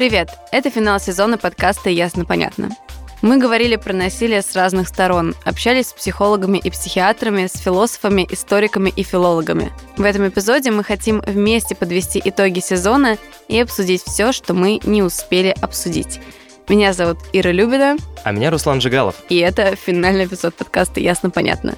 Привет! Это финал сезона подкаста «Ясно-понятно». Мы говорили про насилие с разных сторон, общались с психологами и психиатрами, с философами, историками и филологами. В этом эпизоде мы хотим вместе подвести итоги сезона и обсудить все, что мы не успели обсудить. Меня зовут Ира Любина. А меня Руслан Жигалов. И это финальный эпизод подкаста «Ясно-понятно».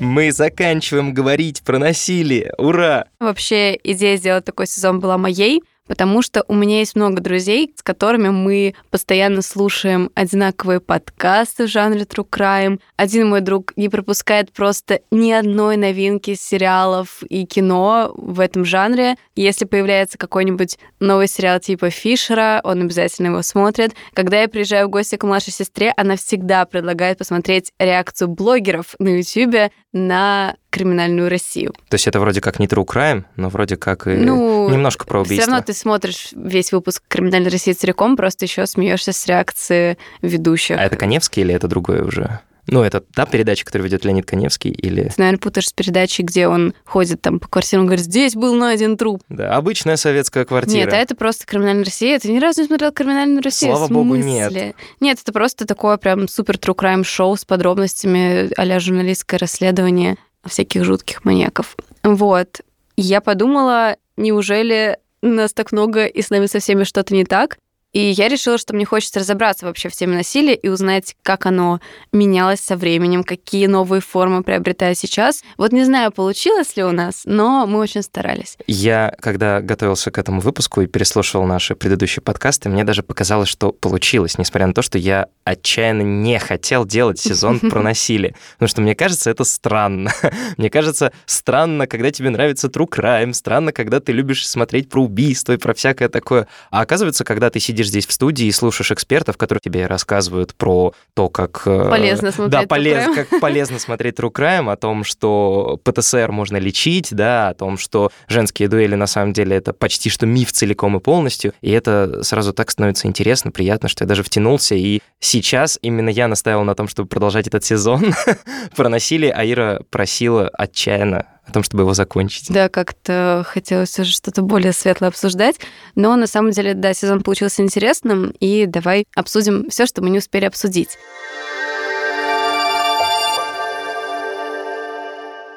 Мы заканчиваем говорить про насилие. Ура! Вообще, идея сделать такой сезон была моей, потому что у меня есть много друзей, с которыми мы постоянно слушаем одинаковые подкасты в жанре True Crime. Один мой друг не пропускает просто ни одной новинки сериалов и кино в этом жанре. Если появляется какой-нибудь новый сериал типа Фишера, он обязательно его смотрит. Когда я приезжаю в гости к младшей сестре, она всегда предлагает посмотреть реакцию блогеров на YouTube на криминальную Россию. То есть это вроде как не true crime, но вроде как и ну, немножко про убийство. Все равно ты смотришь весь выпуск «Криминальной России» целиком, просто еще смеешься с реакции ведущих. А это Коневский или это другое уже? Ну, это та передача, которую ведет Леонид Коневский, или... Ты, наверное, путаешь с передачей, где он ходит там по квартирам и говорит, здесь был найден труп. Да, обычная советская квартира. Нет, а это просто «Криминальная Россия». Ты ни разу не смотрел «Криминальную Россию»? Слава богу, нет. Нет, это просто такое прям супер true crime шоу с подробностями а журналистское расследование всяких жутких маньяков. Вот. Я подумала, неужели нас так много, и с нами со всеми что-то не так? И я решила, что мне хочется разобраться вообще в теме насилия и узнать, как оно менялось со временем, какие новые формы приобретает сейчас. Вот не знаю, получилось ли у нас, но мы очень старались. Я, когда готовился к этому выпуску и переслушивал наши предыдущие подкасты, мне даже показалось, что получилось, несмотря на то, что я отчаянно не хотел делать сезон про насилие. Потому что мне кажется, это странно. Мне кажется, странно, когда тебе нравится true crime, странно, когда ты любишь смотреть про убийство и про всякое такое. А оказывается, когда ты сидишь сидишь здесь в студии и слушаешь экспертов, которые тебе рассказывают про то, как... Э, полезно смотреть Да, полез, как полезно смотреть True Crime, о том, что ПТСР можно лечить, да, о том, что женские дуэли на самом деле это почти что миф целиком и полностью, и это сразу так становится интересно, приятно, что я даже втянулся, и сейчас именно я настаивал на том, чтобы продолжать этот сезон. Про насилие, а Ира просила отчаянно о том, чтобы его закончить. Да, как-то хотелось уже что-то более светлое обсуждать. Но на самом деле, да, сезон получился интересным, и давай обсудим все, что мы не успели обсудить.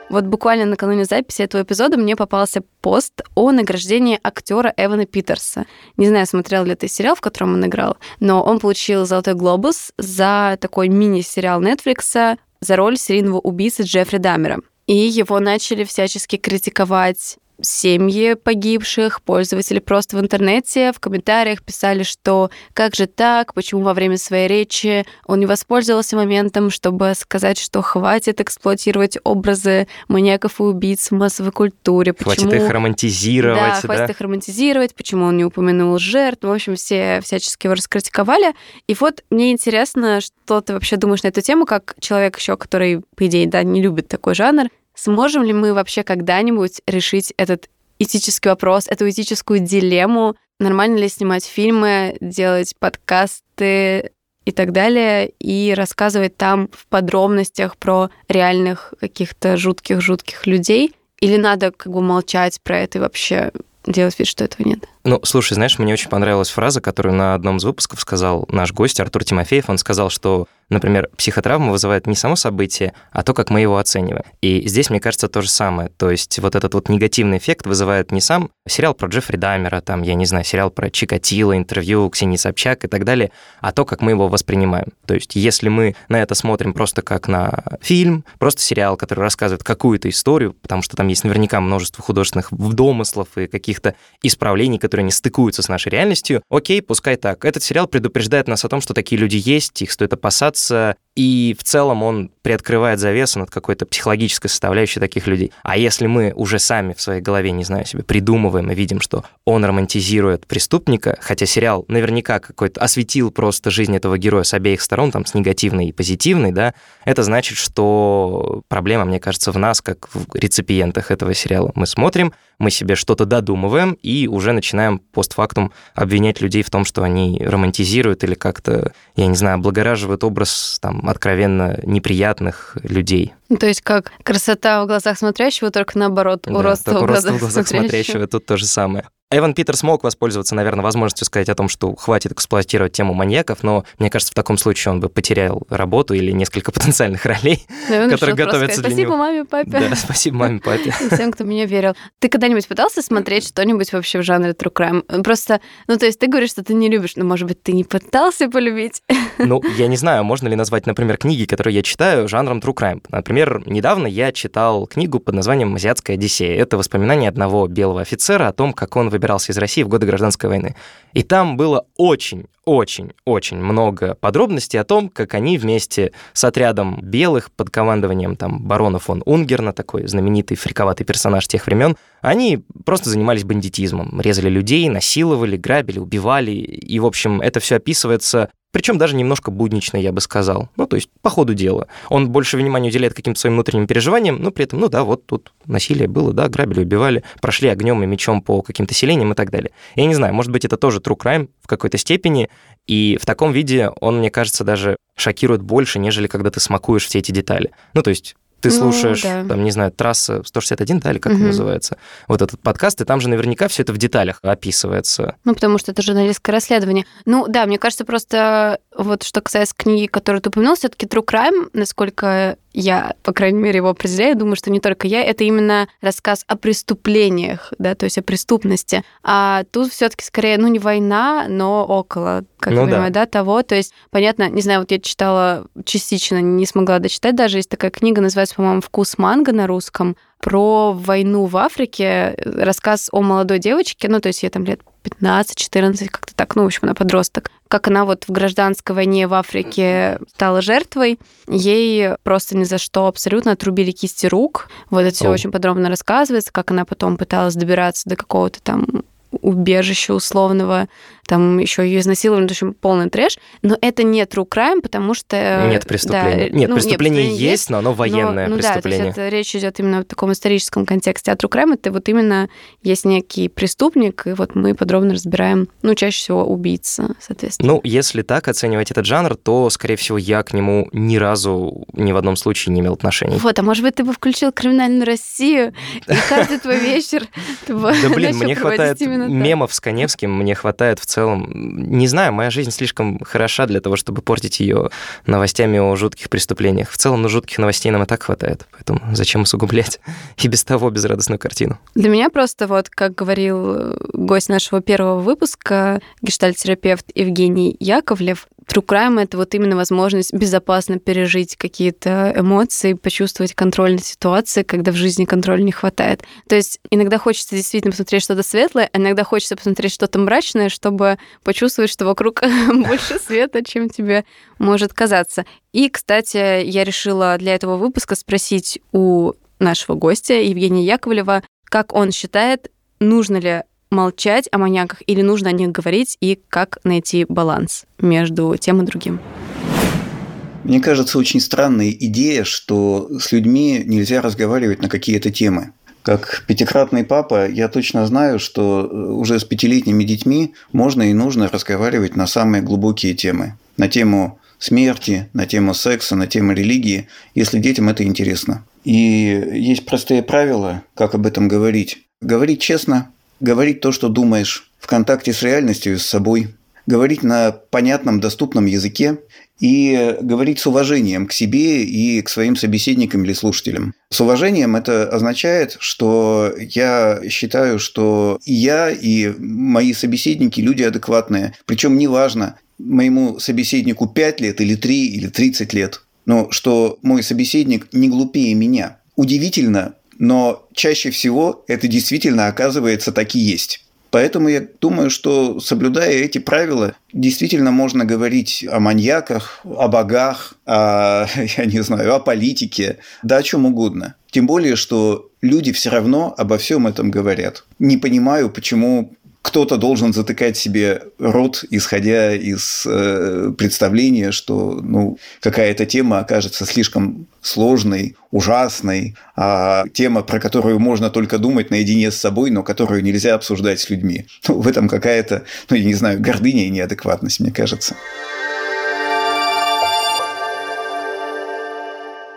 Вот буквально накануне записи этого эпизода мне попался пост о награждении актера Эвана Питерса. Не знаю, смотрел ли ты сериал, в котором он играл, но он получил «Золотой глобус» за такой мини-сериал Netflix за роль серийного убийцы Джеффри Даммера. И его начали всячески критиковать семьи погибших, пользователи просто в интернете, в комментариях писали, что как же так, почему во время своей речи он не воспользовался моментом, чтобы сказать, что хватит эксплуатировать образы маньяков и убийц в массовой культуре. Почему... Хватит их романтизировать. Да, да, хватит их романтизировать, почему он не упомянул жертв. В общем, все всячески его раскритиковали. И вот мне интересно, что ты вообще думаешь на эту тему, как человек еще, который, по идее, да, не любит такой жанр, Сможем ли мы вообще когда-нибудь решить этот этический вопрос, эту этическую дилемму? Нормально ли снимать фильмы, делать подкасты и так далее, и рассказывать там в подробностях про реальных каких-то жутких-жутких людей? Или надо как бы молчать про это и вообще делать вид, что этого нет? Ну, слушай, знаешь, мне очень понравилась фраза, которую на одном из выпусков сказал наш гость Артур Тимофеев. Он сказал, что Например, психотравма вызывает не само событие, а то, как мы его оцениваем. И здесь, мне кажется, то же самое. То есть вот этот вот негативный эффект вызывает не сам сериал про Джеффри Даймера, там, я не знаю, сериал про Чикатило, интервью Ксении Собчак и так далее, а то, как мы его воспринимаем. То есть если мы на это смотрим просто как на фильм, просто сериал, который рассказывает какую-то историю, потому что там есть наверняка множество художественных домыслов и каких-то исправлений, которые не стыкуются с нашей реальностью, окей, пускай так. Этот сериал предупреждает нас о том, что такие люди есть, их стоит опасаться, и в целом он приоткрывает завесу над какой-то психологической составляющей таких людей. А если мы уже сами в своей голове, не знаю, себе придумываем и видим, что он романтизирует преступника, хотя сериал наверняка какой-то осветил просто жизнь этого героя с обеих сторон, там, с негативной и позитивной, да, это значит, что проблема, мне кажется, в нас, как в реципиентах этого сериала. Мы смотрим, мы себе что-то додумываем и уже начинаем постфактум обвинять людей в том, что они романтизируют или как-то, я не знаю, облагораживают образ там откровенно неприятных людей. То есть как красота в глазах смотрящего, только наоборот, уродство, да, в, глазах в глазах смотрящего. смотрящего. Тут то же самое. Эван Питер смог воспользоваться, наверное, возможностью сказать о том, что хватит эксплуатировать тему маньяков, но мне кажется, в таком случае он бы потерял работу или несколько потенциальных ролей, Наверное, которые готовятся сказать, для Спасибо него. маме, папе. Да, спасибо маме, папе. И всем, кто меня верил. Ты когда-нибудь пытался смотреть что-нибудь вообще в жанре true crime? Просто, ну, то есть ты говоришь, что ты не любишь, но, может быть, ты не пытался полюбить? Ну, я не знаю, можно ли назвать, например, книги, которые я читаю, жанром true crime. Например, недавно я читал книгу под названием «Азиатская Одиссея». Это воспоминания одного белого офицера о том, как он выбирался из России в годы гражданской войны. И там было очень очень-очень много подробностей о том, как они вместе с отрядом белых под командованием там барона фон Унгерна, такой знаменитый фриковатый персонаж тех времен, они просто занимались бандитизмом, резали людей, насиловали, грабили, убивали, и, в общем, это все описывается причем даже немножко буднично, я бы сказал. Ну, то есть по ходу дела. Он больше внимания уделяет каким-то своим внутренним переживаниям, но при этом, ну да, вот тут насилие было, да, грабили, убивали, прошли огнем и мечом по каким-то селениям и так далее. Я не знаю, может быть, это тоже true crime в какой-то степени, и в таком виде он, мне кажется, даже шокирует больше, нежели когда ты смакуешь все эти детали. Ну, то есть ты Ну, слушаешь, да. там, не знаю, трасса 161, да, или как он Мгм. называется, вот этот подкаст, и там же наверняка все это в деталях описывается. Ну, потому что это журналистское расследование. Ну, да, мне кажется, просто вот что касается книги, которую ты упомянул, все таки True Crime, насколько я, по крайней мере, его определяю, думаю, что не только я, это именно рассказ о преступлениях, да, то есть о преступности. А тут все таки скорее, ну, не война, но около, как Ну я да. понимаю, да, того. То есть, понятно, не знаю, вот я читала частично, не смогла дочитать даже, есть такая книга, называется, по-моему, «Вкус манго» на русском, про войну в Африке, рассказ о молодой девочке, ну, то есть ей там лет 15-14, как-то так, ну, в общем, она подросток. Как она вот в гражданской войне в Африке стала жертвой, ей просто ни за что абсолютно отрубили кисти рук. Вот это все очень подробно рассказывается, как она потом пыталась добираться до какого-то там убежища условного, там еще ее изнасиловали, в общем, полный трэш. Но это не true crime, потому что... Нет преступления. да, нет, ну, преступление есть, но оно военное ну, преступление. Да, то есть это речь идет именно в таком историческом контексте. А true crime это вот именно есть некий преступник, и вот мы подробно разбираем, ну, чаще всего убийца, соответственно. Ну, если так оценивать этот жанр, то, скорее всего, я к нему ни разу ни в одном случае не имел отношений. Вот, а может быть, ты бы включил криминальную Россию, и каждый твой вечер ты бы Да блин, мне хватает мемов с Коневским, мне хватает в целом... Не знаю, моя жизнь слишком хороша для того, чтобы портить ее новостями о жутких преступлениях. В целом, ну, жутких новостей нам и так хватает, поэтому зачем усугублять и без того безрадостную картину? Для меня просто вот, как говорил э, гость нашего первого выпуска, гештальтерапевт Евгений Яковлев, True Crime — это вот именно возможность безопасно пережить какие-то эмоции, почувствовать контроль над ситуацией, когда в жизни контроля не хватает. То есть иногда хочется действительно посмотреть что-то светлое, а иногда хочется посмотреть что-то мрачное, чтобы почувствовать, что вокруг больше света, чем тебе может казаться. И, кстати, я решила для этого выпуска спросить у нашего гостя Евгения Яковлева, как он считает, нужно ли молчать о маньяках или нужно о них говорить, и как найти баланс между тем и другим. Мне кажется, очень странная идея, что с людьми нельзя разговаривать на какие-то темы. Как пятикратный папа, я точно знаю, что э, уже с пятилетними детьми можно и нужно разговаривать на самые глубокие темы. На тему смерти, на тему секса, на тему религии, если детям это интересно. И есть простые правила, как об этом говорить. Говорить честно, говорить то, что думаешь, в контакте с реальностью и с собой, говорить на понятном, доступном языке и говорить с уважением к себе и к своим собеседникам или слушателям. С уважением это означает, что я считаю, что и я, и мои собеседники люди адекватные. Причем неважно, моему собеседнику 5 лет или 3 или 30 лет, но что мой собеседник не глупее меня. Удивительно, но чаще всего это действительно оказывается так и есть. Поэтому я думаю, что соблюдая эти правила, действительно можно говорить о маньяках, о богах, о, я не знаю, о политике, да о чем угодно. Тем более, что люди все равно обо всем этом говорят. Не понимаю, почему кто-то должен затыкать себе рот, исходя из э, представления, что ну, какая-то тема окажется слишком сложной, ужасной, а тема, про которую можно только думать наедине с собой, но которую нельзя обсуждать с людьми. Ну, в этом какая-то, ну, я не знаю, гордыня и неадекватность, мне кажется.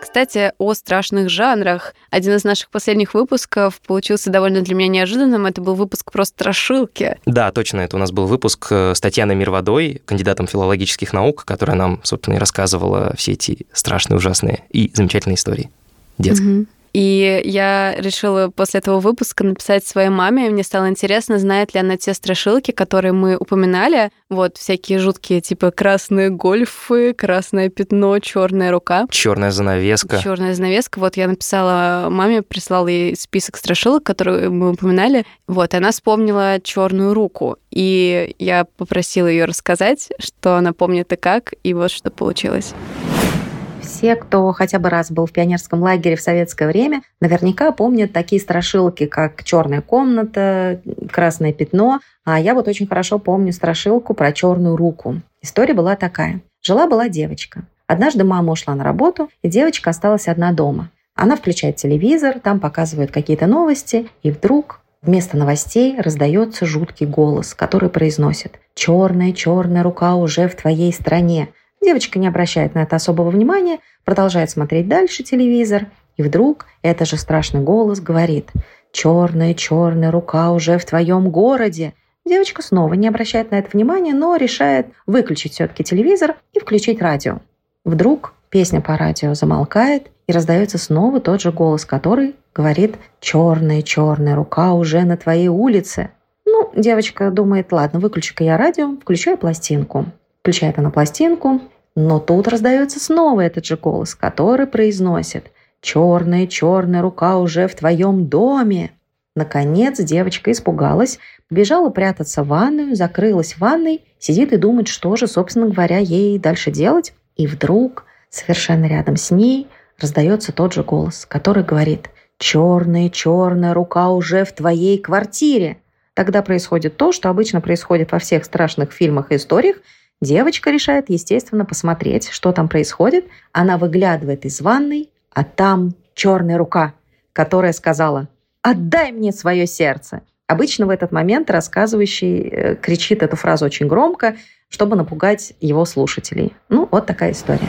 Кстати, о страшных жанрах. Один из наших последних выпусков получился довольно для меня неожиданным. Это был выпуск про страшилки. Да, точно. Это у нас был выпуск э, с Татьяной Мирводой, кандидатом филологических наук, которая нам, собственно, и рассказывала все эти страшные, ужасные и замечательные истории детские. Угу. И я решила после этого выпуска написать своей маме. Мне стало интересно, знает ли она те страшилки, которые мы упоминали. Вот всякие жуткие, типа красные гольфы, красное пятно, черная рука. Черная занавеска. Черная занавеска. Вот я написала маме, прислала ей список страшилок, которые мы упоминали. Вот, и она вспомнила черную руку. И я попросила ее рассказать, что она помнит и как, и вот что получилось. Все, кто хотя бы раз был в пионерском лагере в советское время, наверняка помнят такие страшилки, как «Черная комната», «Красное пятно». А я вот очень хорошо помню страшилку про черную руку. История была такая. Жила-была девочка. Однажды мама ушла на работу, и девочка осталась одна дома. Она включает телевизор, там показывают какие-то новости, и вдруг Вместо новостей раздается жуткий голос, который произносит «Черная, черная рука уже в твоей стране». Девочка не обращает на это особого внимания, продолжает смотреть дальше телевизор, и вдруг это же страшный голос говорит «Черная, черная рука уже в твоем городе». Девочка снова не обращает на это внимания, но решает выключить все-таки телевизор и включить радио. Вдруг песня по радио замолкает, и раздается снова тот же голос, который говорит «Черная, черная рука уже на твоей улице». Ну, девочка думает, ладно, выключу-ка я радио, включаю пластинку. Включает она пластинку, но тут раздается снова этот же голос, который произносит «Черная, черная рука уже в твоем доме». Наконец девочка испугалась, побежала прятаться в ванную, закрылась в ванной, сидит и думает, что же, собственно говоря, ей дальше делать. И вдруг, совершенно рядом с ней, раздается тот же голос, который говорит «Черная, черная рука уже в твоей квартире». Тогда происходит то, что обычно происходит во всех страшных фильмах и историях – Девочка решает, естественно, посмотреть, что там происходит. Она выглядывает из ванной, а там черная рука, которая сказала «Отдай мне свое сердце». Обычно в этот момент рассказывающий э, кричит эту фразу очень громко, чтобы напугать его слушателей. Ну, вот такая история.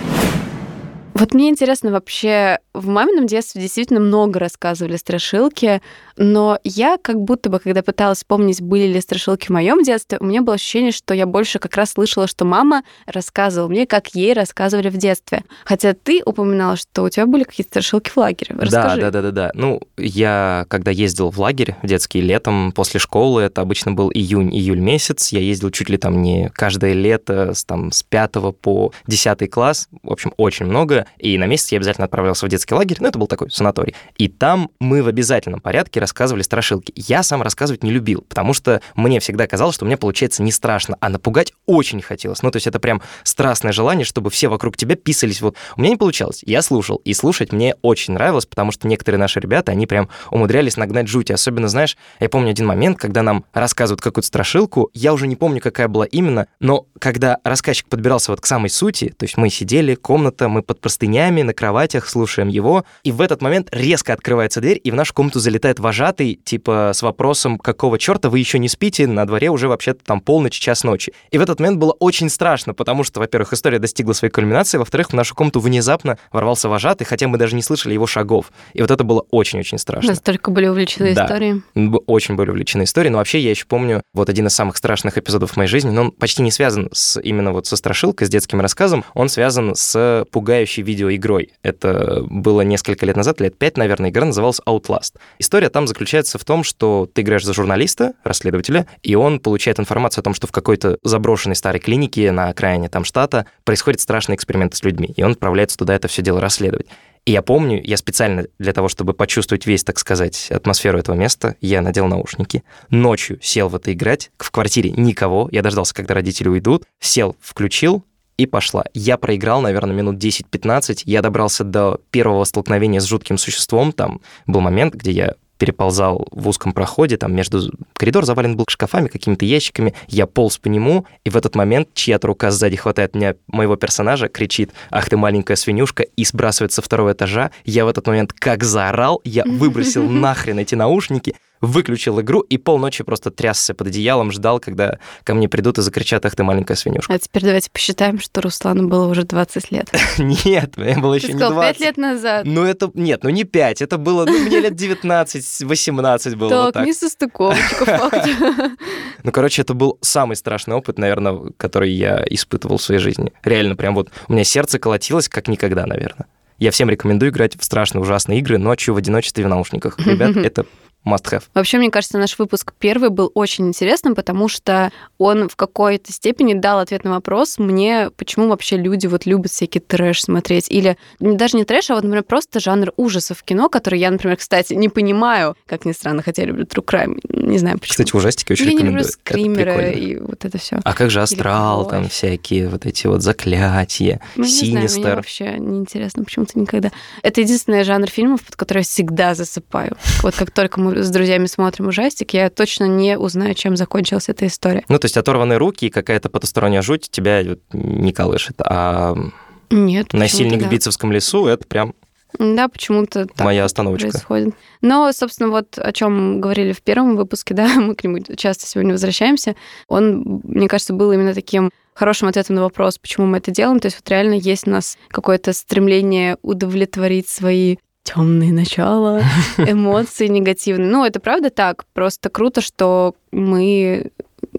Вот мне интересно вообще, в мамином детстве действительно много рассказывали страшилки, но я как будто бы, когда пыталась вспомнить, были ли страшилки в моем детстве, у меня было ощущение, что я больше как раз слышала, что мама рассказывала мне, как ей рассказывали в детстве. Хотя ты упоминала, что у тебя были какие-то страшилки в лагере. Расскажи. Да, да, да, да, да. Ну, я когда ездил в лагерь в детский летом после школы, это обычно был июнь-июль месяц, я ездил чуть ли там не каждое лето, с, там, с 5 по 10 класс, в общем, очень много, и на месяц я обязательно отправлялся в детский лагерь, ну, это был такой санаторий. И там мы в обязательном порядке рассказывали страшилки. Я сам рассказывать не любил, потому что мне всегда казалось, что мне получается не страшно, а напугать очень хотелось. Ну, то есть это прям страстное желание, чтобы все вокруг тебя писались. Вот у меня не получалось. Я слушал, и слушать мне очень нравилось, потому что некоторые наши ребята, они прям умудрялись нагнать жуть. Особенно, знаешь, я помню один момент, когда нам рассказывают какую-то страшилку, я уже не помню, какая была именно, но когда рассказчик подбирался вот к самой сути, то есть мы сидели, комната, мы под простынями на кроватях, слушаем его, и в этот момент резко открывается дверь, и в нашу комнату залетает вожатый, типа с вопросом, какого черта вы еще не спите, на дворе уже вообще-то там полночь, час ночи. И в этот момент было очень страшно, потому что, во-первых, история достигла своей кульминации, во-вторых, в нашу комнату внезапно ворвался вожатый, хотя мы даже не слышали его шагов. И вот это было очень-очень страшно. Настолько были увлечены Да. историей. Очень были увлечены историей, но вообще я еще помню вот один из самых страшных эпизодов в моей жизни, но он почти не связан с именно вот со страшилкой, с детским рассказом, он связан с пугающей видеоигрой. Это было несколько лет назад, лет пять, наверное, игра называлась Outlast. История там заключается в том, что ты играешь за журналиста, расследователя, и он получает информацию о том, что в какой-то заброшенной старой клинике на окраине там штата происходит страшный эксперимент с людьми, и он отправляется туда это все дело расследовать. И я помню, я специально для того, чтобы почувствовать весь, так сказать, атмосферу этого места, я надел наушники, ночью сел в это играть, в квартире никого, я дождался, когда родители уйдут, сел, включил, и пошла. Я проиграл, наверное, минут 10-15. Я добрался до первого столкновения с жутким существом. Там был момент, где я переползал в узком проходе, там между... Коридор завален был шкафами, какими-то ящиками, я полз по нему, и в этот момент чья-то рука сзади хватает меня, моего персонажа, кричит «Ах ты маленькая свинюшка!» и сбрасывает со второго этажа. Я в этот момент как заорал, я выбросил нахрен эти наушники, выключил игру и полночи просто трясся под одеялом, ждал, когда ко мне придут и закричат, ах ты маленькая свинюшка. А теперь давайте посчитаем, что Руслану было уже 20 лет. Нет, мне было еще не сказал, 20. 5 лет назад. Ну это, нет, ну не 5, это было, ну мне лет 19-18 было вот Так, так. не состыковочка, факт. Ну, короче, это был самый страшный опыт, наверное, который я испытывал в своей жизни. Реально, прям вот у меня сердце колотилось как никогда, наверное. Я всем рекомендую играть в страшные, ужасные игры ночью в одиночестве в наушниках. Ребят, это must have. Вообще, мне кажется, наш выпуск первый был очень интересным, потому что он в какой-то степени дал ответ на вопрос мне, почему вообще люди вот любят всякий трэш смотреть. Или даже не трэш, а вот, например, просто жанр ужасов в кино, который я, например, кстати, не понимаю, как ни странно, хотя я люблю true crime. Не знаю почему. Кстати, ужастики очень я люблю рекомендую. Это скримеры прикольно. и вот это все. А как же астрал, там всякие вот эти вот заклятия, Ну, не знаю, синистер. вообще неинтересно почему-то никогда. Это единственный жанр фильмов, под который я всегда засыпаю. Вот как только мы с друзьями смотрим ужастик, я точно не узнаю, чем закончилась эта история. Ну, то есть оторванные руки и какая-то потусторонняя жуть тебя вот не колышет. А Нет. насильник почему-то в Битцевском лесу — это прям Да, да почему-то так моя остановочка. происходит. Но, собственно, вот о чем говорили в первом выпуске, да, мы к нему часто сегодня возвращаемся, он, мне кажется, был именно таким хорошим ответом на вопрос, почему мы это делаем. То есть вот реально есть у нас какое-то стремление удовлетворить свои темные начала, эмоции негативные. Ну, это правда так. Просто круто, что мы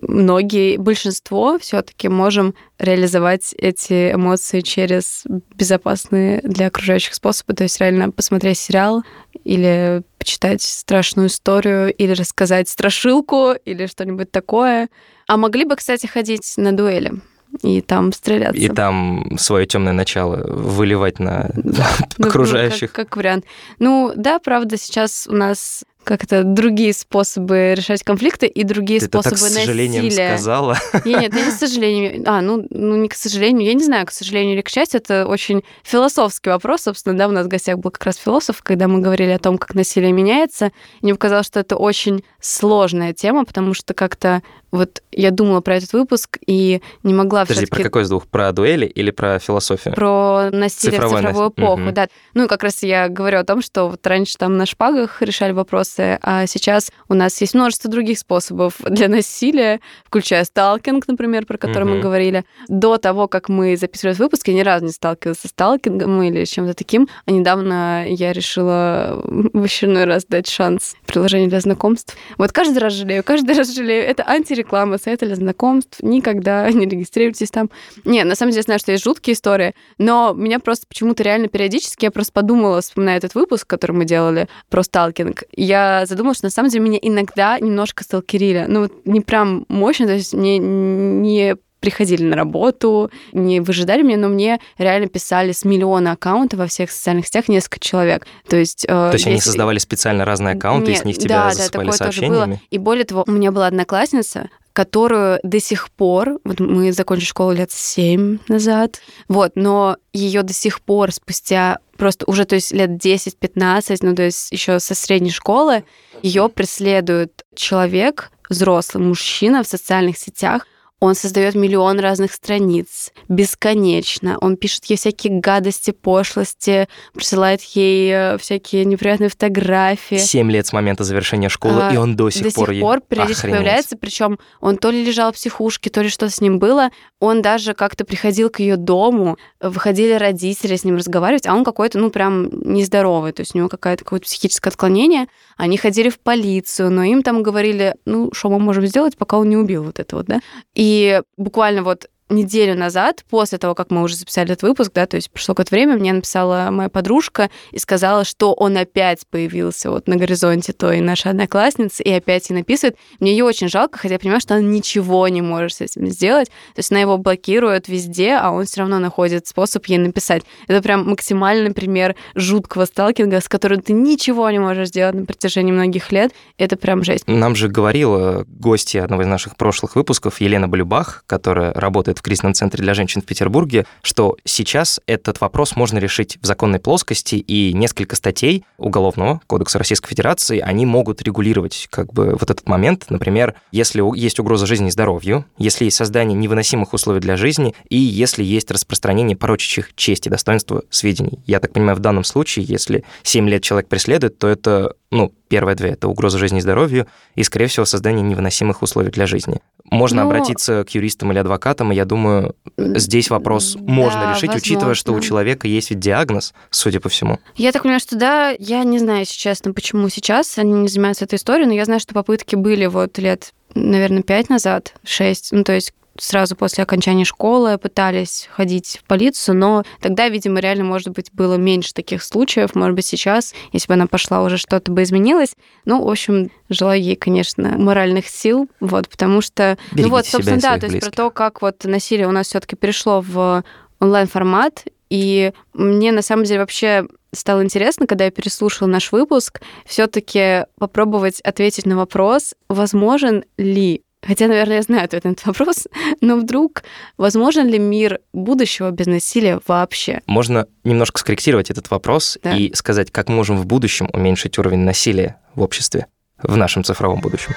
многие, большинство все-таки можем реализовать эти эмоции через безопасные для окружающих способы. То есть реально посмотреть сериал или почитать страшную историю, или рассказать страшилку, или что-нибудь такое. А могли бы, кстати, ходить на дуэли и там стреляться. И там свое темное начало выливать на Ну, окружающих. как, вариант. Ну, да, правда, сейчас у нас как-то другие способы решать конфликты и другие Ты это способы так с сожалением насилия. сказала. Не, нет, не с сожалением. А, ну, ну, не к сожалению. Я не знаю, к сожалению или к счастью. Это очень философский вопрос. Собственно, да, у нас в гостях был как раз философ, когда мы говорили о том, как насилие меняется. И мне показалось, что это очень сложная тема, потому что как-то вот я думала про этот выпуск и не могла Подожди, про какой из двух? Про дуэли или про философию? про насилие Цифровое в цифровую насилие. эпоху, Мгм. да. Ну и как раз я говорю о том, что вот раньше там на шпагах решали вопросы, а сейчас у нас есть множество других способов для насилия, включая сталкинг, например, про который мы Мгм. говорили. До того, как мы записывали этот выпуск, я ни разу не сталкивалась со сталкингом или чем-то таким, а недавно я решила в очередной раз дать шанс приложению для знакомств. Вот каждый раз жалею, каждый раз жалею. Это антиреклама сайта для знакомств. Никогда не регистрируйтесь там. Не, на самом деле, я знаю, что есть жуткие истории, но меня просто почему-то реально периодически, я просто подумала, вспоминая этот выпуск, который мы делали про сталкинг, я задумалась, что на самом деле меня иногда немножко сталкерили. Ну, вот не прям мощно, то есть мне не приходили на работу, не выжидали меня, но мне реально писали с миллиона аккаунтов во всех социальных сетях несколько человек. То есть... То есть они создавали специально разные аккаунты, и с Нет, них тебя да, да, засыпали такое тоже сообщениями? было. И более того, у меня была одноклассница, которую до сих пор, вот мы закончили школу лет семь назад, вот, но ее до сих пор спустя просто уже, то есть лет 10-15, ну, то есть еще со средней школы, ее преследует человек, взрослый мужчина в социальных сетях, он создает миллион разных страниц, бесконечно. Он пишет ей всякие гадости, пошлости, присылает ей э, всякие неприятные фотографии. Семь лет с момента завершения школы, А, и он до сих до пор... сих ей- пор периодически Охренеть. появляется, причем он то ли лежал в психушке, то ли что-то с ним было. Он даже как-то приходил к ее дому, выходили родители с ним разговаривать, а он какой-то, ну, прям нездоровый, то есть у него какое-то какое-то психическое отклонение. Они ходили в полицию, но им там говорили, ну, что мы можем сделать, пока он не убил вот это вот, да. И буквально вот неделю назад, после того, как мы уже записали этот выпуск, да, то есть прошло какое-то время, мне написала моя подружка и сказала, что он опять появился вот на горизонте той нашей одноклассницы, и опять ей написывает. Мне ее очень жалко, хотя я понимаю, что она ничего не может с этим сделать. То есть она его блокирует везде, а он все равно находит способ ей написать. Это прям максимальный пример жуткого сталкинга, с которым ты ничего не можешь сделать на протяжении многих лет. Это прям жесть. Нам же говорила гостья одного из наших прошлых выпусков, Елена Балюбах, которая работает в кризисном центре для женщин в Петербурге, что сейчас этот вопрос можно решить в законной плоскости, и несколько статей Уголовного кодекса Российской Федерации, они могут регулировать как бы вот этот момент. Например, если есть угроза жизни и здоровью, если есть создание невыносимых условий для жизни, и если есть распространение порочащих честь и достоинство сведений. Я так понимаю, в данном случае, если 7 лет человек преследует, то это, ну, первые две — это угроза жизни и здоровью, и, скорее всего, создание невыносимых условий для жизни. Можно Ну, обратиться к юристам или адвокатам, и я думаю, здесь вопрос можно да, решить, учитывая, что у возможно. человека есть ведь диагноз, судя по всему. Я так понимаю, что да, я не знаю, если честно, почему сейчас они не занимаются этой историей, но я знаю, что попытки были вот лет, наверное, пять назад, шесть, ну, то есть сразу после окончания школы пытались ходить в полицию, но тогда, видимо, реально, может быть, было меньше таких случаев. Может быть, сейчас, если бы она пошла, уже что-то бы изменилось. Ну, в общем, желаю ей, конечно, моральных сил, вот, потому что... Берегите ну вот, собственно, да, то есть про близких. то, как вот насилие у нас все таки перешло в онлайн-формат, и мне на самом деле вообще стало интересно, когда я переслушала наш выпуск, все-таки попробовать ответить на вопрос, возможен ли Хотя, наверное, я знаю ответ на этот вопрос, но вдруг возможен ли мир будущего без насилия вообще? Можно немножко скорректировать этот вопрос Да. и сказать, как мы можем в будущем уменьшить уровень насилия в обществе, в нашем цифровом будущем.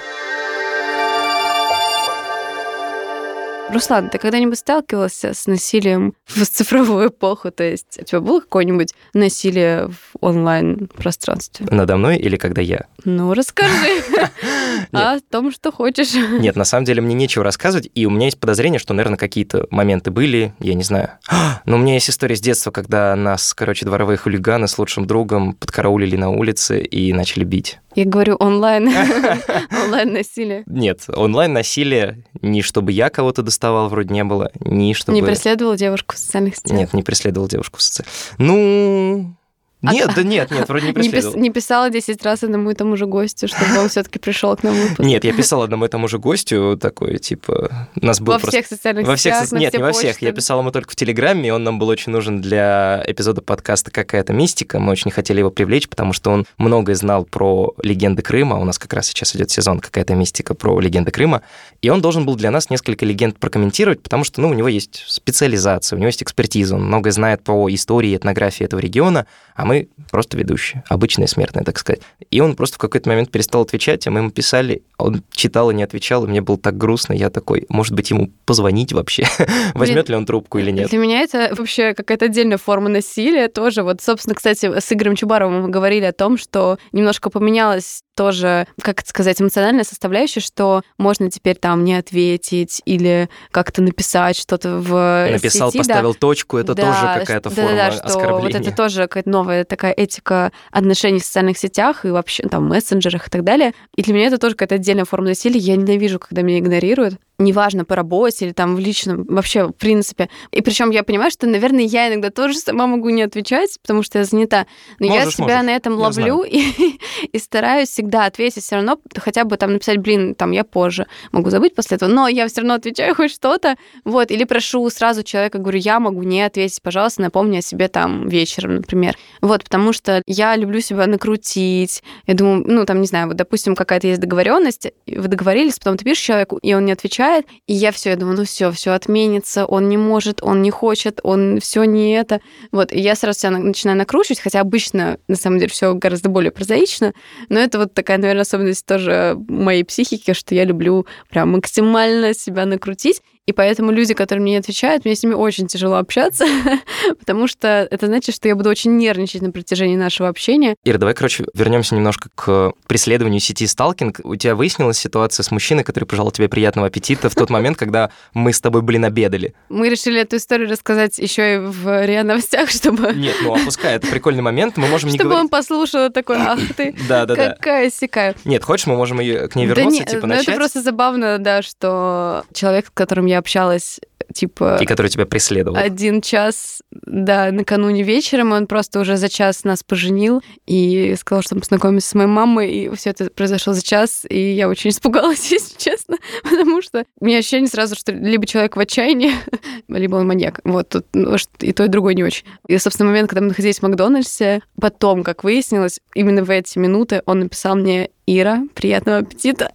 Руслан, ты когда-нибудь сталкивался с насилием в цифровую эпоху? То есть у тебя было какое-нибудь насилие в онлайн-пространстве? Надо мной или когда я? Ну, расскажи о том, что хочешь. Нет, на самом деле мне нечего рассказывать, и у меня есть подозрение, что, наверное, какие-то моменты были, я не знаю. Но у меня есть история с детства, когда нас, короче, дворовые хулиганы с лучшим другом подкараулили на улице и начали бить. Я говорю онлайн. Онлайн-насилие. Нет, онлайн-насилие, ни чтобы я кого-то доставал, вроде не было, ни чтобы... Не преследовал девушку в социальных сетях? Нет, не преследовал девушку в соци- Ну... А- Нет, да нет, нет, вроде не преследовал. не писала 10 раз одному и тому же гостю, чтобы он все-таки пришел к нам выпуск. Нет, я писал одному и тому же гостю такой, типа, нас был Во просто... всех социальных Во всех сетях, Нет, все не во всех. почты. Я писал ему только в Телеграме, и он нам был очень нужен для эпизода подкаста «Какая-то мистика». Мы очень хотели его привлечь, потому что он многое знал про легенды Крыма. У нас как раз сейчас идет сезон «Какая-то мистика» про легенды Крыма. И он должен был для нас несколько легенд прокомментировать, потому что ну, у него есть специализация, у него есть экспертиза, он многое знает по истории и этнографии этого региона, а мы просто ведущие, обычные смертные, так сказать. И он просто в какой-то момент перестал отвечать, а мы ему писали, он читал и не отвечал, и мне было так грустно, я такой, может быть, ему позвонить вообще, возьмет ли он трубку или нет. Для меня это вообще какая-то отдельная форма насилия тоже. Вот, собственно, кстати, с Игорем Чубаровым мы говорили о том, что немножко поменялась тоже, как это сказать, эмоциональная составляющая, что можно теперь там не ответить или как-то написать что-то в Написал, сети, да. поставил точку, это Да, тоже какая-то ш- форма да-да-да, что оскорбления. Вот это тоже какая-то новая такая этика отношений в социальных сетях и вообще там мессенджерах и так далее. И для меня это тоже какая-то отдельная форма насилия. Я ненавижу, когда меня игнорируют. Неважно, по работе или там в личном, вообще, в принципе. И причем я понимаю, что, наверное, я иногда тоже сама могу не отвечать, потому что я занята. Но я Можешь, себя можешь. на этом Я ловлю и, и стараюсь всегда ответить все равно, хотя бы там написать, блин, там я позже могу забыть после этого, но я все равно отвечаю хоть что-то, вот, или прошу сразу человека, говорю, я могу не ответить, пожалуйста, напомни о себе там вечером, например. Вот, потому что я люблю себя накрутить. Я думаю, ну, там, не знаю, вот, допустим, какая-то есть договоренность, вы договорились, потом ты пишешь человеку, и он не отвечает, и я все, я думаю, ну все, все отменится, он не может, он не хочет, он все не это. Вот, и я сразу себя на- начинаю накручивать, хотя обычно, на самом деле, все гораздо более прозаично, но это вот такая, наверное, особенность тоже моей психики, что я люблю прям максимально себя накрутить, и поэтому люди, которые мне не отвечают, мне с ними очень тяжело общаться, потому что это значит, что я буду очень нервничать на протяжении нашего общения. Ира, давай, короче, вернемся немножко к преследованию сети сталкинг. У тебя выяснилась ситуация с мужчиной, который пожелал тебе приятного аппетита в тот момент, когда мы с тобой, блин, обедали. Мы решили эту историю рассказать еще и в РИА Новостях, чтобы, Нет, ну опускай, это прикольный момент, мы можем не чтобы он послушал такой, ах ты, какая сякая. Нет, хочешь, мы можем к ней вернуться, типа, ну это начать? просто забавно, да, что человек, с которым я общалась, типа, И который тебя преследовал. один час, да, накануне вечером, он просто уже за час нас поженил и сказал, что он познакомился с моей мамой, и все это произошло за час, и я очень испугалась, если честно, потому что у меня ощущение сразу, что либо человек в отчаянии, либо он маньяк. Вот тут ну, и то, и другое не очень. И, собственно, момент, когда мы находились в Макдональдсе, потом, как выяснилось, именно в эти минуты он написал мне «Ира, приятного аппетита».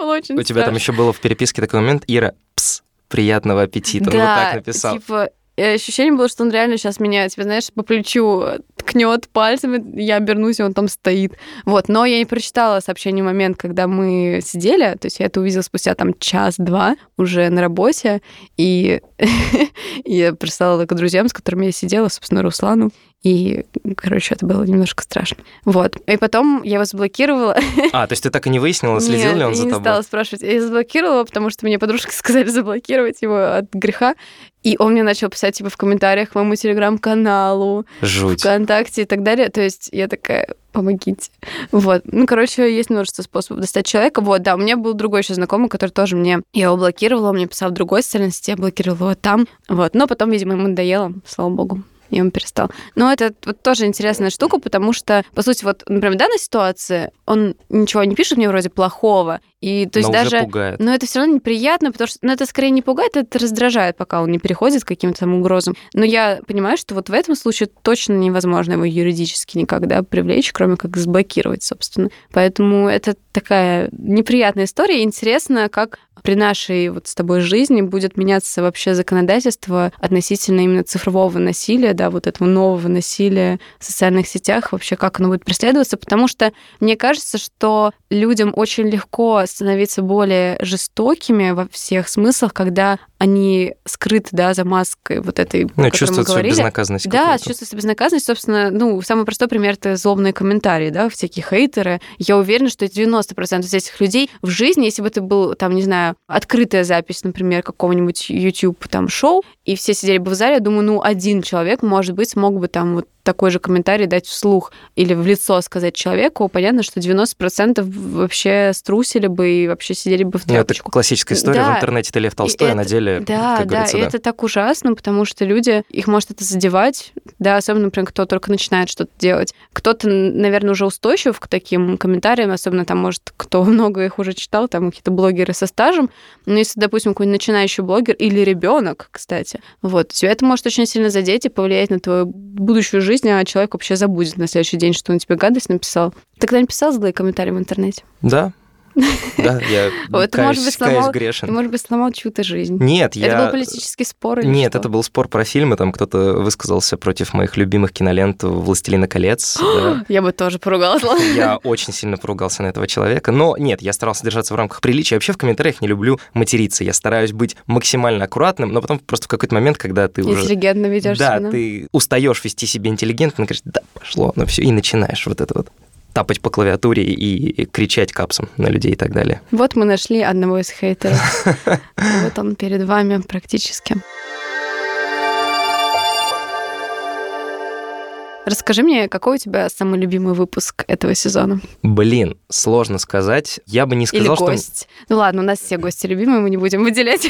Было очень У тебя там еще было в переписке такой момент, Ира, приятного аппетита. Да, ну, вот так написал. типа, ощущение было, что он реально сейчас меня, тебе, знаешь, по плечу ткнет пальцем, я обернусь, и он там стоит. Вот, но я не прочитала сообщение в момент, когда мы сидели, то есть я это увидела спустя там час-два уже на работе, и я прислала к друзьям, с которыми я сидела, собственно, Руслану, и, короче, это было немножко страшно. Вот. И потом я его заблокировала. А, то есть ты так и не выяснила, следил Нет, ли он я за не тобой? стала спрашивать. Я заблокировала, потому что мне подружки сказали заблокировать его от греха. И он мне начал писать, типа, в комментариях к моему телеграм-каналу, Жуть. ВКонтакте и так далее. То есть я такая, помогите. Вот. Ну, короче, есть множество способов достать человека. Вот, да, у меня был другой еще знакомый, который тоже мне... Я его блокировала, он мне писал в другой социальной сети, я блокировала его там. Вот. Но потом, видимо, ему надоело, слава богу и он перестал. Но это вот тоже интересная штука, потому что, по сути, вот, например, в данной ситуации он ничего не пишет мне вроде плохого, и то есть Но даже... пугает. Но это все равно неприятно, потому что ну, это скорее не пугает, это раздражает, пока он не переходит к каким-то там угрозам. Но я понимаю, что вот в этом случае точно невозможно его юридически никогда привлечь, кроме как заблокировать, собственно. Поэтому это такая неприятная история. Интересно, как при нашей вот с тобой жизни будет меняться вообще законодательство относительно именно цифрового насилия, да, вот этого нового насилия в социальных сетях, вообще как оно будет преследоваться, потому что мне кажется, что людям очень легко становиться более жестокими во всех смыслах, когда они скрыты, да, за маской вот этой, Ну, которой мы говорили. безнаказанность Да, чувствуется безнаказанность. Собственно, ну, самый простой пример — это злобные комментарии, да, всякие хейтеры. Я уверена, что 90% из этих людей в жизни, если бы это был, там, не знаю, открытая запись, например, какого-нибудь YouTube там шоу, и все сидели бы в зале, я думаю, ну, один человек, может быть, смог бы там вот такой же комментарий дать вслух или в лицо сказать человеку, понятно, что 90% вообще струсили бы и вообще сидели бы в Ну, это тряпочку. классическая история. Да. В интернете ты Лев Толстой, а это- на деле, Да, как да, и да. это так ужасно, потому что люди, их может это задевать, да, особенно, например, кто только начинает что-то делать. Кто-то, наверное, уже устойчив к таким комментариям, особенно там, может, кто много их уже читал, там какие-то блогеры со стажем, но если, допустим, какой-нибудь начинающий блогер или ребенок, кстати, вот, тебя это может очень сильно задеть и повлиять на твою будущую жизнь, а человек вообще забудет на следующий день, что он тебе гадость написал. Ты когда написал злые комментарии в интернете? Да, да, я Вот каюсь, может быть, сломал- грешен. Ты, может быть, сломал чью-то жизнь. Нет, я... Это был политический спор или Нет, что? это был спор про фильмы, там кто-то высказался против моих любимых кинолент «Властелина колец». да. Я бы тоже поругалась. Я очень сильно поругался на этого человека. Но нет, я старался держаться в рамках приличия. Вообще в комментариях не люблю материться. Я стараюсь быть максимально аккуратным, но потом просто в какой-то момент, когда ты уже... Интеллигентно ведешь Да, ты устаешь вести себя интеллигентно, говоришь, да, пошло, ну все, и начинаешь вот это вот тапать по клавиатуре и кричать капсом на людей и так далее. Вот мы нашли одного из хейтеров. Вот он перед вами практически. Расскажи мне, какой у тебя самый любимый выпуск этого сезона? Блин, сложно сказать. Я бы не Или сказал, что... гость? Ну ладно, у нас все гости любимые, мы не будем выделять.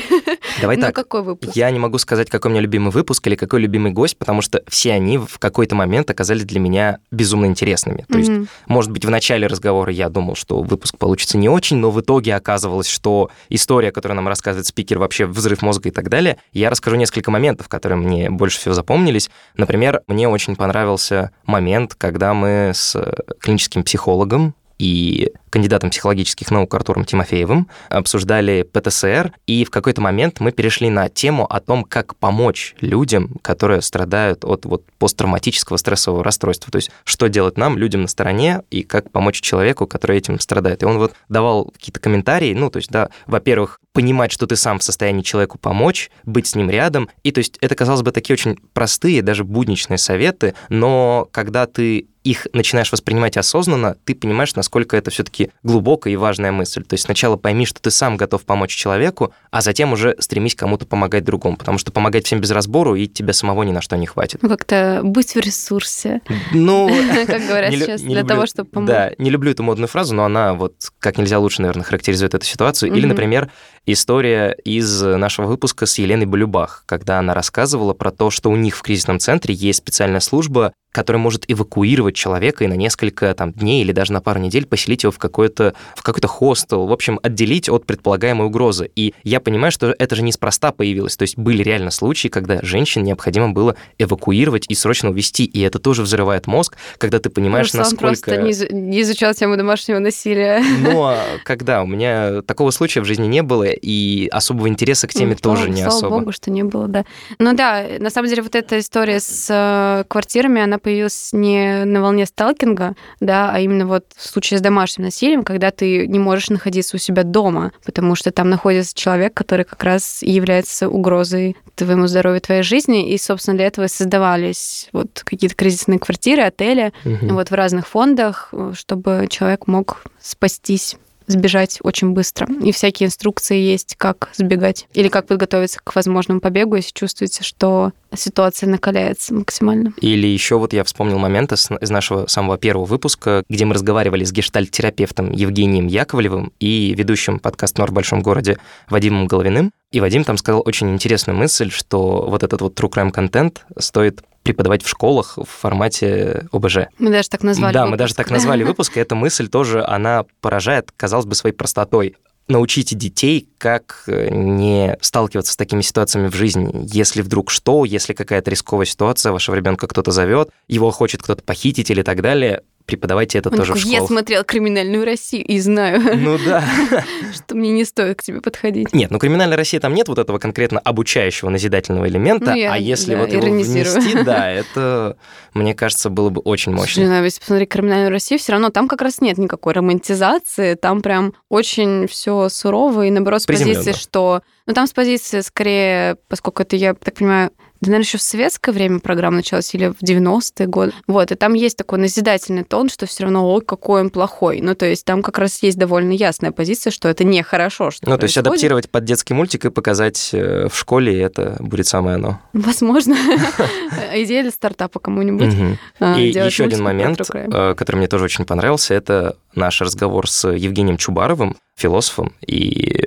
Давай Ну так. какой выпуск? Я не могу сказать, какой у меня любимый выпуск или какой любимый гость, потому что все они в какой-то момент оказались для меня безумно интересными. То есть, может быть, в начале разговора я думал, что выпуск получится не очень, но в итоге оказывалось, что история, которую нам рассказывает спикер, вообще взрыв мозга и так далее. Я расскажу несколько моментов, которые мне больше всего запомнились. Например, мне очень понравился момент, когда мы с клиническим психологом и кандидатом психологических наук Артуром Тимофеевым обсуждали ПТСР, и в какой-то момент мы перешли на тему о том, как помочь людям, которые страдают от вот посттравматического стрессового расстройства. То есть, что делать нам, людям на стороне, и как помочь человеку, который этим страдает. И он вот давал какие-то комментарии, ну, то есть, да, во-первых, понимать, что ты сам в состоянии человеку помочь, быть с ним рядом. И то есть это, казалось бы, такие очень простые, даже будничные советы, но когда ты их начинаешь воспринимать осознанно, ты понимаешь, насколько это все-таки глубокая и важная мысль. То есть сначала пойми, что ты сам готов помочь человеку, а затем уже стремись кому-то помогать другому, потому что помогать всем без разбору и тебя самого ни на что не хватит. Ну, как-то быть в ресурсе, Ну, как говорят сейчас, для того, чтобы помочь. Да, не люблю эту модную фразу, но она вот как нельзя лучше, наверное, характеризует эту ситуацию. Или, например, история из нашего выпуска с Еленой Балюбах, когда она рассказывала про то, что у них в кризисном центре есть специальная служба, которая может эвакуировать человека и на несколько там, дней или даже на пару недель поселить его в какой-то в какой-то хостел, в общем, отделить от предполагаемой угрозы. И я понимаю, что это же неспроста появилось. То есть были реально случаи, когда женщин необходимо было эвакуировать и срочно увезти. И это тоже взрывает мозг, когда ты понимаешь, Руслан насколько... просто не, не изучал тему домашнего насилия. Но когда? У меня такого случая в жизни не было, и особого интереса к теме Ну, тоже слава- не слава особо. богу, что не было, да. Ну да, на самом деле вот эта история с э, квартирами, она появилась не на волне сталкинга, да, а именно вот в случае с домашним насилием, когда ты не можешь находиться у себя дома, потому что там находится человек, который как раз и является угрозой твоему здоровью, твоей жизни, и, собственно, для этого создавались вот какие-то кризисные квартиры, отели, Мгм. вот в разных фондах, э, чтобы человек мог спастись сбежать очень быстро. И всякие инструкции есть, как сбегать или как подготовиться к возможному побегу, если чувствуете, что ситуация накаляется максимально. Или еще вот я вспомнил момент из из нашего самого первого выпуска, где мы разговаривали с гештальт-терапевтом Евгением Яковлевым и ведущим подкаст «Нор в большом городе» Вадимом Головиным. И Вадим там сказал очень интересную мысль, что вот этот вот true crime контент стоит преподавать в школах в формате ОБЖ. Мы даже так назвали. да, мы выпуск. даже так назвали выпуск, и эта мысль тоже, она поражает, казалось бы, своей простотой. Научите детей, как э, не сталкиваться с такими ситуациями в жизни. Если вдруг что, если какая-то рисковая ситуация, вашего ребенка кто-то зовет, его хочет кто-то похитить или так далее, преподавайте это Он тоже такой, в я школах. смотрел «Криминальную Россию» и знаю, Ну да. что мне не стоит к тебе подходить. Нет, ну «Криминальная Россия» там нет вот этого конкретно обучающего, назидательного элемента, Ну, я, а если да, вот его внести, да, это, мне кажется, было бы очень Слушай, мощно. ну, если посмотреть «Криминальную Россию», все равно там как раз нет никакой романтизации, там прям очень все сурово, и наоборот с позиции, что... Ну, там с позиции скорее, поскольку это, я так понимаю, да, наверное, еще в советское время программа началась или в 90-е годы. Вот, и там есть такой назидательный тон, что все равно, ой, какой он плохой. Ну, то есть там как раз есть довольно ясная позиция, что это нехорошо, что Ну, то есть происходит. адаптировать под детский мультик и показать э, в школе, это будет самое оно. Возможно. Идея для стартапа кому-нибудь. А, И еще один момент, э, который мне тоже очень понравился, это наш разговор с Евгением Чубаровым, философом и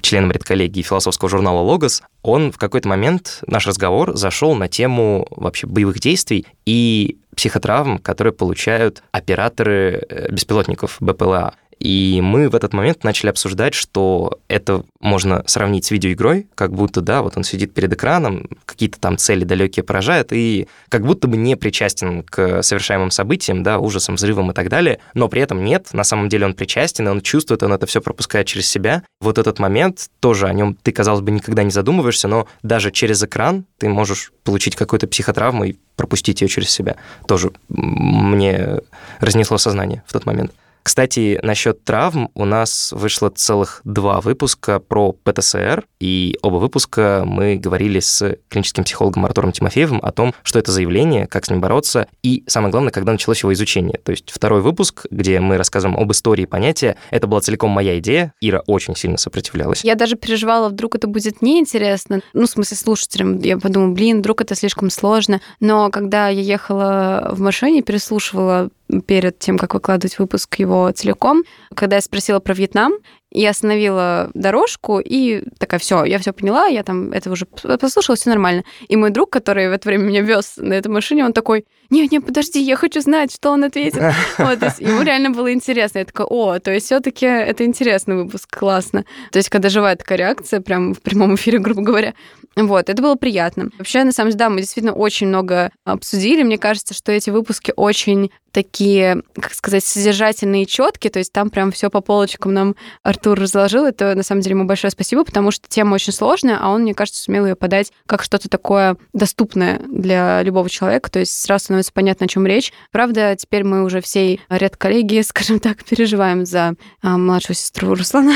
членом редколлегии философского журнала «Логос». Он в какой-то момент, наш разговор, зашел на тему вообще боевых действий и психотравм, которые получают операторы э, беспилотников БПЛА. И мы в этот момент начали обсуждать, что это можно сравнить с видеоигрой, как будто, да, вот он сидит перед экраном, какие-то там цели далекие поражает, и как будто бы не причастен к совершаемым событиям, да, ужасам, взрывам и так далее, но при этом нет, на самом деле он причастен, и он чувствует, он это все пропускает через себя. Вот этот момент тоже о нем ты, казалось бы, никогда не задумываешься, но даже через экран ты можешь получить какую-то психотравму и пропустить ее через себя. Тоже мне разнесло сознание в тот момент. Кстати, насчет травм у нас вышло целых два выпуска про ПТСР, и оба выпуска мы говорили с клиническим психологом Артуром Тимофеевым о том, что это за явление, как с ним бороться, и самое главное, когда началось его изучение. То есть второй выпуск, где мы рассказываем об истории понятия, это была целиком моя идея. Ира очень сильно сопротивлялась. Я даже переживала, вдруг это будет неинтересно. Ну, в смысле, слушателям. Я подумала, блин, вдруг это слишком сложно. Но когда я ехала в машине, переслушивала перед тем, как выкладывать выпуск его целиком, когда я спросила про Вьетнам, я остановила дорожку и такая, все, я все поняла, я там это уже послушала, все нормально. И мой друг, который в это время меня вез на этой машине, он такой, не, не, подожди, я хочу знать, что он ответит. Вот, ему реально было интересно. Я такая, о, то есть все-таки это интересный выпуск, классно. То есть когда живая такая реакция, прям в прямом эфире, грубо говоря. Вот, это было приятно. Вообще, на самом деле, да, мы действительно очень много обсудили. Мне кажется, что эти выпуски очень такие, как сказать, содержательные и четкие. То есть там прям все по полочкам нам Артур разложил. Это, на самом деле, ему большое спасибо, потому что тема очень сложная, а он, мне кажется, сумел ее подать как что-то такое доступное для любого человека. То есть сразу становится понятно, о чем речь. Правда, теперь мы уже всей редколлегии, скажем так, переживаем за а, младшую сестру Руслана.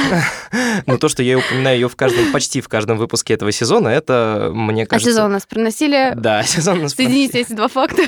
Но то, что я упоминаю ее в каждом, почти в каждом выпуске этого сезона, это, мне А кажется... сезон нас проносили. Да, сезон нас Соедините эти два факта,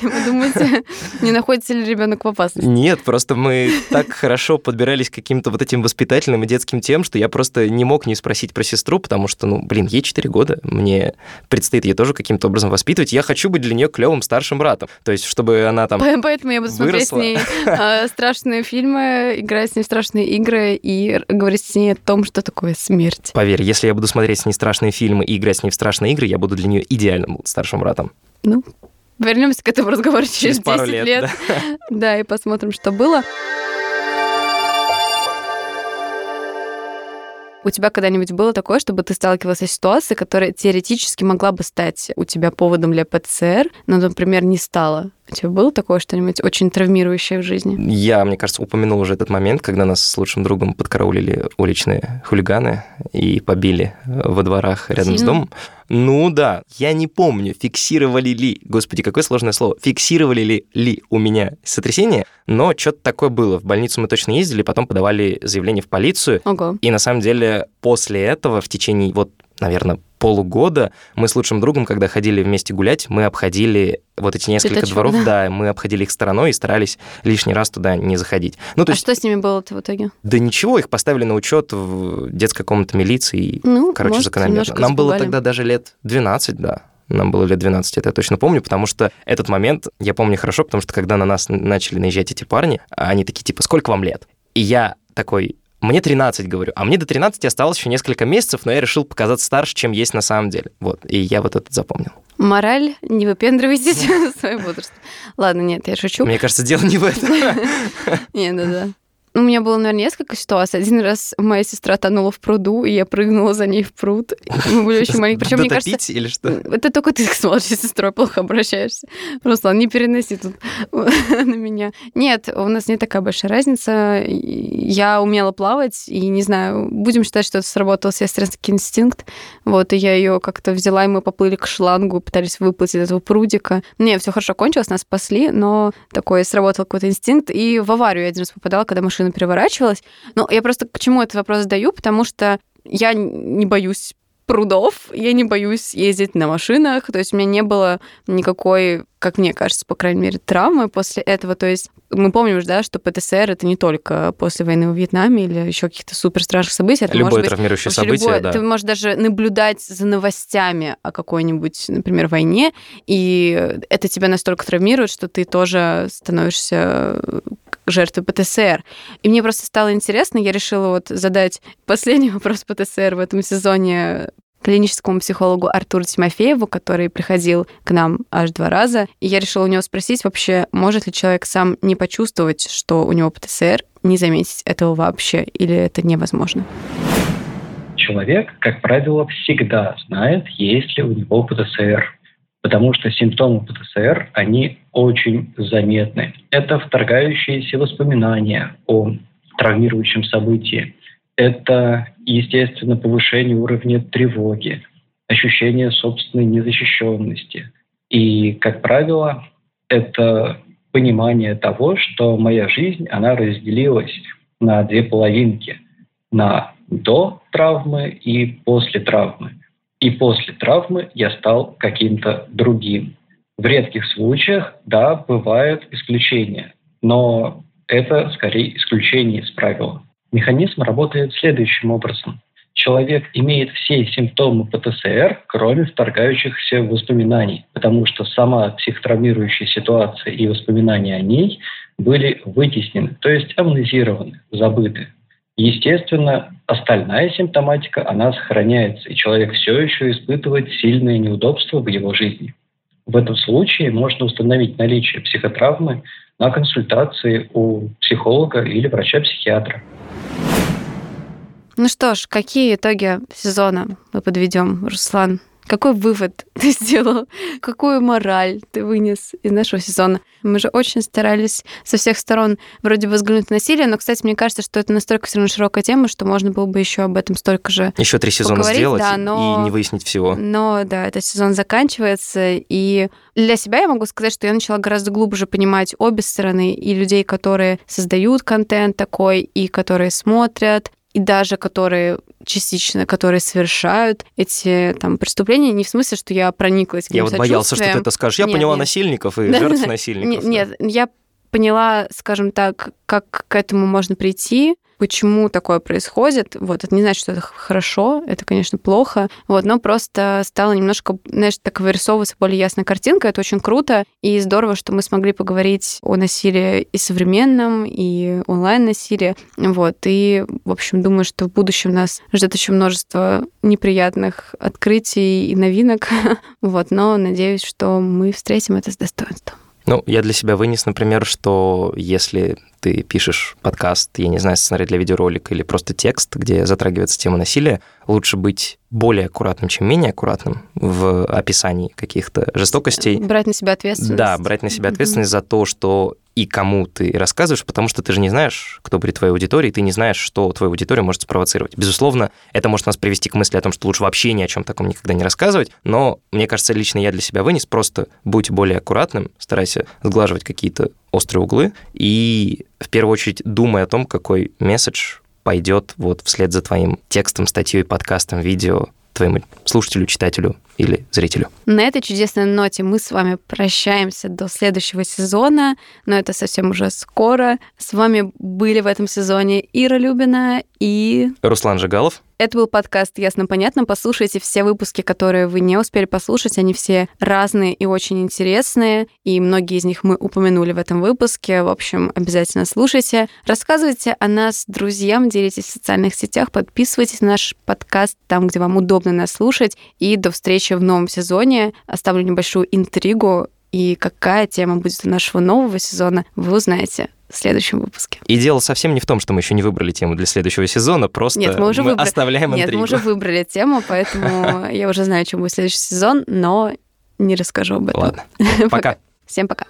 вы думаете, не находится ли ребенок в опасности. Нет, просто мы так хорошо подбирались к каким-то вот этим воспитательным и детским тем, что я просто не мог не спросить про сестру, потому что, ну, блин, ей 4 года, мне предстоит ее тоже каким-то образом воспитывать. Я хочу быть для нее клевым старшим братом. То есть, чтобы она там... По- Поэтому я буду смотреть с ней а, страшные фильмы, играть с ней в страшные игры и говорить с ней о том, что такое смерть. Поверь, если я буду смотреть с ней страшные фильмы и играть с ней в страшные игры, я буду для нее идеальным старшим братом. Ну, вернемся к этому разговору через, Через пару 10 лет, лет. Да, и посмотрим, что было. У тебя когда-нибудь было такое, чтобы ты сталкивалась с ситуацией, которая теоретически могла бы стать у тебя поводом для ПЦР, но, например, не стала? У тебя было такое что-нибудь очень травмирующее в жизни? Я, мне кажется, упомянул уже этот момент, когда нас с лучшим другом подкараулили уличные хулиганы и побили во дворах рядом Сильно? с домом. Ну да, я не помню, фиксировали ли, господи, какое сложное слово, фиксировали ли, ли у меня сотрясение, но что-то такое было. В больницу мы точно ездили, потом подавали заявление в полицию. Ого. И на самом деле после этого в течение вот наверное, полугода мы с лучшим другом, когда ходили вместе гулять, мы обходили вот эти несколько Пятачок, дворов, да? да, мы обходили их стороной и старались лишний раз туда не заходить. Ну, то а есть, что с ними было-то в итоге? Да ничего, их поставили на учет в детской комнате милиции. Ну, короче, может, закономерно. Нам было тогда даже лет 12, да. Нам было лет 12, это я точно помню, потому что этот момент я помню хорошо, потому что когда на нас начали наезжать эти парни, они такие, типа, сколько вам лет? И я такой, мне 13, говорю, а мне до 13 осталось еще несколько месяцев, но я решил показаться старше, чем есть на самом деле. Вот, и я вот это запомнил. Мораль, не выпендривайтесь в своем возрасте. Ладно, нет, я шучу. Мне кажется, дело не в этом. Нет, да-да. У меня было, наверное, несколько ситуаций. Один раз моя сестра тонула в пруду, и я прыгнула за ней в пруд. Мы были очень маленькие. Причем, мне кажется... или что? Это только ты с младшей сестрой плохо обращаешься. Руслан, не переноси тут на меня. Нет, у нас не такая большая разница. Я умела плавать, и, не знаю, будем считать, что это сработал сестринский инстинкт. Вот, и я ее как-то взяла, и мы поплыли к шлангу, пытались выплыть из этого прудика. Не, все хорошо кончилось, нас спасли, но такой сработал какой-то инстинкт. И в аварию я один раз попадала, когда машина машина переворачивалась. Но я просто к чему этот вопрос задаю, потому что я не боюсь прудов, я не боюсь ездить на машинах, то есть у меня не было никакой, как мне кажется, по крайней мере, травмы после этого, то есть мы помним же, да, что ПТСР это не только после войны в Вьетнаме или еще каких-то супер страшных событий. Это любое травмирующее быть, событие, любое, да. Ты можешь даже наблюдать за новостями о какой-нибудь, например, войне, и это тебя настолько травмирует, что ты тоже становишься жертвы ПТСР. И мне просто стало интересно, я решила вот задать последний вопрос ПТСР в этом сезоне клиническому психологу Артуру Тимофееву, который приходил к нам аж два раза. И я решила у него спросить вообще, может ли человек сам не почувствовать, что у него ПТСР, не заметить этого вообще, или это невозможно? Человек, как правило, всегда знает, есть ли у него ПТСР потому что симптомы ПТСР, они очень заметны. Это вторгающиеся воспоминания о травмирующем событии. Это, естественно, повышение уровня тревоги, ощущение собственной незащищенности. И, как правило, это понимание того, что моя жизнь, она разделилась на две половинки. На до травмы и после травмы. И после травмы я стал каким-то другим. В редких случаях, да, бывают исключения, но это скорее исключение из правила. Механизм работает следующим образом. Человек имеет все симптомы ПТСР, кроме вторгающихся воспоминаний, потому что сама психотравмирующая ситуация и воспоминания о ней были вытеснены, то есть амнезированы, забыты. Естественно, остальная симптоматика, она сохраняется, и человек все еще испытывает сильные неудобства в его жизни. В этом случае можно установить наличие психотравмы на консультации у психолога или врача-психиатра. Ну что ж, какие итоги сезона мы подведем, Руслан? Какой вывод ты сделал? Какую мораль ты вынес из нашего сезона? Мы же очень старались со всех сторон вроде бы взглянуть на насилие, но, кстати, мне кажется, что это настолько все равно широкая тема, что можно было бы еще об этом столько же Еще три сезона сделать да, но... и не выяснить всего. Но, да, этот сезон заканчивается, и для себя я могу сказать, что я начала гораздо глубже понимать обе стороны, и людей, которые создают контент такой, и которые смотрят, и даже которые частично, которые совершают эти там преступления, не в смысле, что я прониклась к ним Я вот боялся, что ты это скажешь. Я нет, поняла нет. насильников и жертв насильников. Нет, я поняла, скажем так, как к этому можно прийти, почему такое происходит. Вот, это не значит, что это хорошо, это, конечно, плохо, вот, но просто стало немножко, знаешь, так вырисовываться более ясная картинка, это очень круто, и здорово, что мы смогли поговорить о насилии и современном, и онлайн-насилии, вот, и, в общем, думаю, что в будущем нас ждет еще множество неприятных открытий и новинок, вот, но надеюсь, что мы встретим это с достоинством. Ну, я для себя вынес, например, что если ты пишешь подкаст, я не знаю, сценарий для видеоролика или просто текст, где затрагивается тема насилия, лучше быть более аккуратным, чем менее аккуратным в описании каких-то жестокостей. Брать на себя ответственность. Да, брать на себя ответственность mm-hmm. за то, что и кому ты рассказываешь, потому что ты же не знаешь, кто будет твоей аудиторией, ты не знаешь, что твоя аудитория может спровоцировать. Безусловно, это может нас привести к мысли о том, что лучше вообще ни о чем таком никогда не рассказывать, но мне кажется, лично я для себя вынес, просто будь более аккуратным, старайся сглаживать какие-то острые углы и в первую очередь думай о том, какой месседж пойдет вот вслед за твоим текстом, статьей, подкастом, видео твоему слушателю, читателю или зрителю. На этой чудесной ноте мы с вами прощаемся до следующего сезона, но это совсем уже скоро. С вами были в этом сезоне Ира Любина и... Руслан Жигалов. Это был подкаст «Ясно-понятно». Послушайте все выпуски, которые вы не успели послушать. Они все разные и очень интересные. И многие из них мы упомянули в этом выпуске. В общем, обязательно слушайте. Рассказывайте о нас друзьям, делитесь в социальных сетях, подписывайтесь на наш подкаст там, где вам удобно нас слушать. И до встречи в новом сезоне. Оставлю небольшую интригу. И какая тема будет у нашего нового сезона, вы узнаете в следующем выпуске. И дело совсем не в том, что мы еще не выбрали тему для следующего сезона, просто Нет, мы, уже мы выбрали... оставляем Нет, интригу. мы уже выбрали тему, поэтому я уже знаю, чем будет следующий сезон, но не расскажу об этом. Ладно, пока. Всем пока.